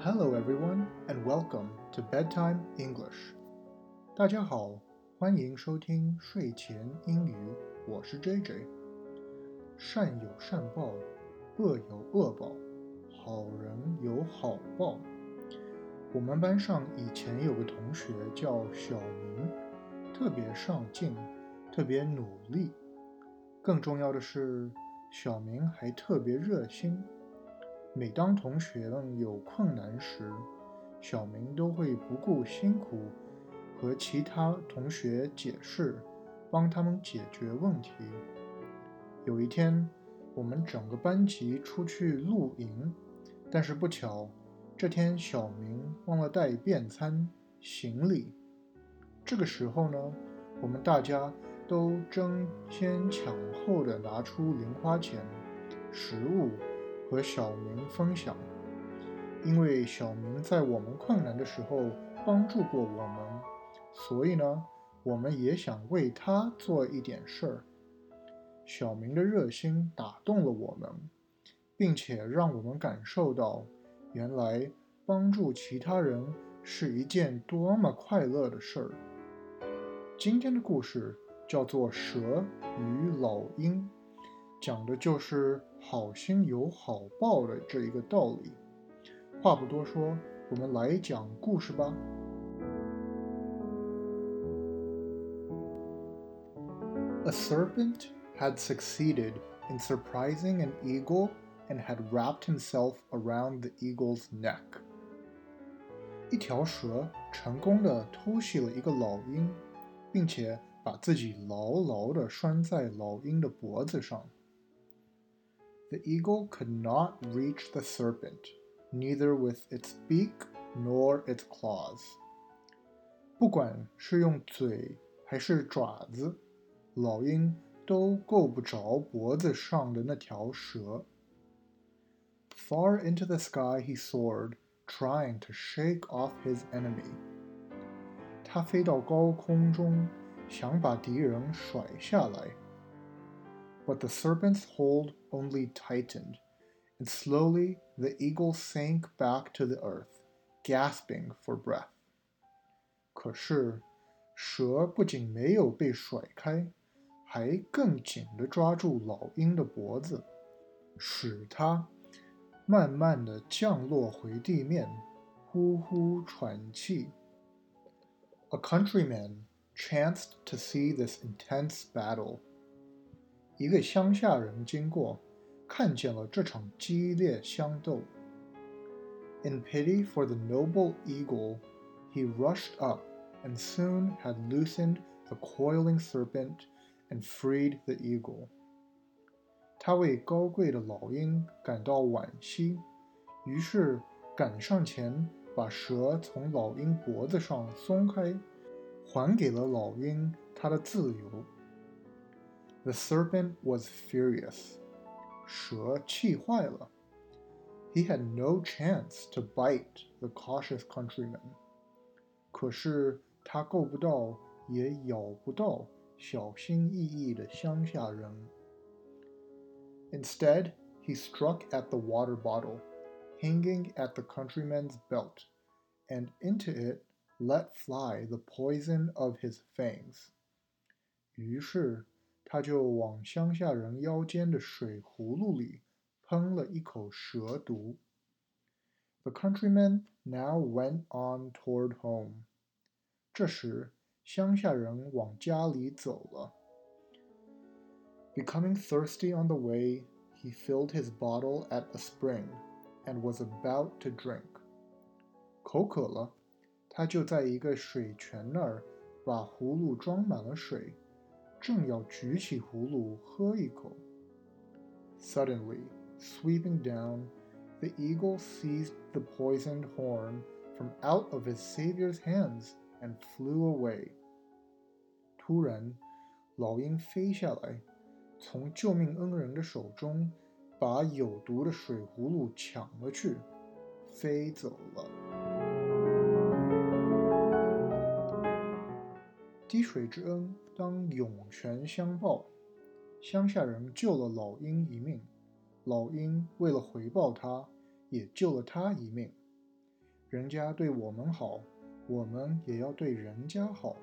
Hello, everyone, and welcome to Bedtime English. 大家好，欢迎收听睡前英语。我是 JJ。善有善报，恶有恶报，好人有好报。我们班上以前有个同学叫小明，特别上进，特别努力。更重要的是，小明还特别热心。每当同学们有困难时，小明都会不顾辛苦和其他同学解释，帮他们解决问题。有一天，我们整个班级出去露营，但是不巧，这天小明忘了带便餐行李。这个时候呢，我们大家都争先抢后的拿出零花钱、食物。和小明分享，因为小明在我们困难的时候帮助过我们，所以呢，我们也想为他做一点事儿。小明的热心打动了我们，并且让我们感受到，原来帮助其他人是一件多么快乐的事儿。今天的故事叫做《蛇与老鹰》。讲的就是好心有好报的这一个道理。话不多说，我们来讲故事吧。A serpent had succeeded in surprising an eagle and had wrapped himself around the eagle's neck. 一条蛇成功的偷袭了一个老鹰，并且把自己牢牢的拴在老鹰的脖子上。The eagle could not reach the serpent, neither with its beak nor its claws. 不管是用嘴还是爪子，老鹰都够不着脖子上的那条蛇。Far into the sky he soared, trying to shake off his enemy. 他飞到高空中，想把敌人甩下来。 but the serpent's hold only tightened, and slowly the eagle sank back to the earth, gasping for breath. 可是，蛇不仅没有被甩开，还更紧地抓住老鹰的脖子，使它慢慢地降落回地面，呼呼喘气。A countryman chanced to see this intense battle 一个乡下人经过，看见了这场激烈相斗。In pity for the noble eagle, he rushed up and soon had loosened the coiling serpent and freed the eagle. 他为高贵的老鹰感到惋惜，于是赶上前把蛇从老鹰脖子上松开，还给了老鹰它的自由。 the serpent was furious. 蛇气坏了. He had no chance to bite the cautious countryman. 可是他够不到，也咬不到小心翼翼的乡下人。Instead, he struck at the water bottle, hanging at the countryman's belt, and into it let fly the poison of his fangs. 于是 他就往乡下人腰间的水葫芦里喷了一口蛇毒。The countryman now went on toward home。这时，乡下人往家里走了。Becoming thirsty on the way, he filled his bottle at a spring and was about to drink。口渴了，他就在一个水泉那儿把葫芦装满了水。正要举起葫芦喝一口，Suddenly, sweeping down, the eagle seized the poisoned horn from out of his savior's hands and flew away. 突然，老鹰飞下来，从救命恩人的手中把有毒的水葫芦抢了去，飞走了。滴水之恩当涌泉相报。乡下人救了老鹰一命，老鹰为了回报他，也救了他一命。人家对我们好，我们也要对人家好。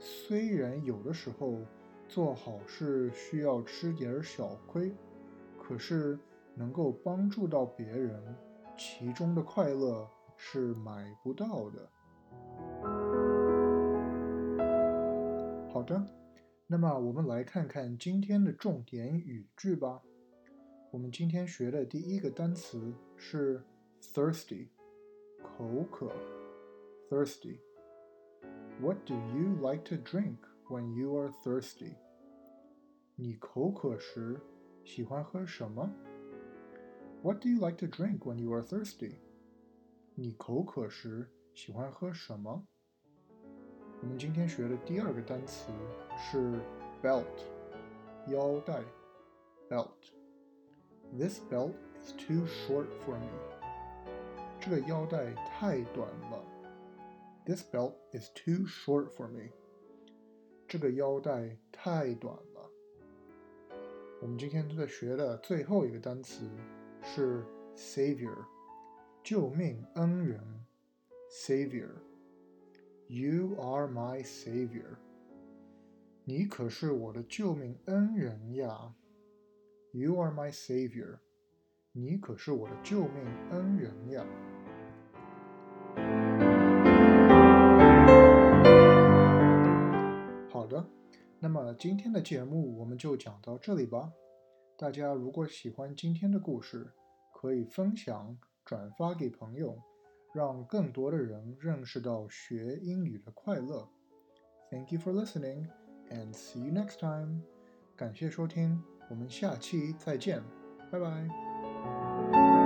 虽然有的时候做好事需要吃点小亏，可是能够帮助到别人，其中的快乐是买不到的。好的，那么我们来看看今天的重点语句吧。我们今天学的第一个单词是 thirsty，口渴，thirsty。What do you like to drink when you are thirsty？你口渴时喜欢喝什么？What do you like to drink when you are thirsty？你口渴时喜欢喝什么？我们今天学的第二个单词是 belt，腰带，belt。This belt is too short for me。这个腰带太短了。This belt is too short for me。这个腰带太短了。我们今天在学的最后一个单词是 savior，救命恩人，savior。You are my savior。你可是我的救命恩人呀。You are my savior。你可是我的救命恩人呀。好的那么今天的节目我们就讲到这里吧。大家如果喜欢今天的故事，可以分享、转发给朋友，让更多的人认识到学英语的快乐。Thank you for listening and see you next time。感谢收听，我们下期再见，拜拜。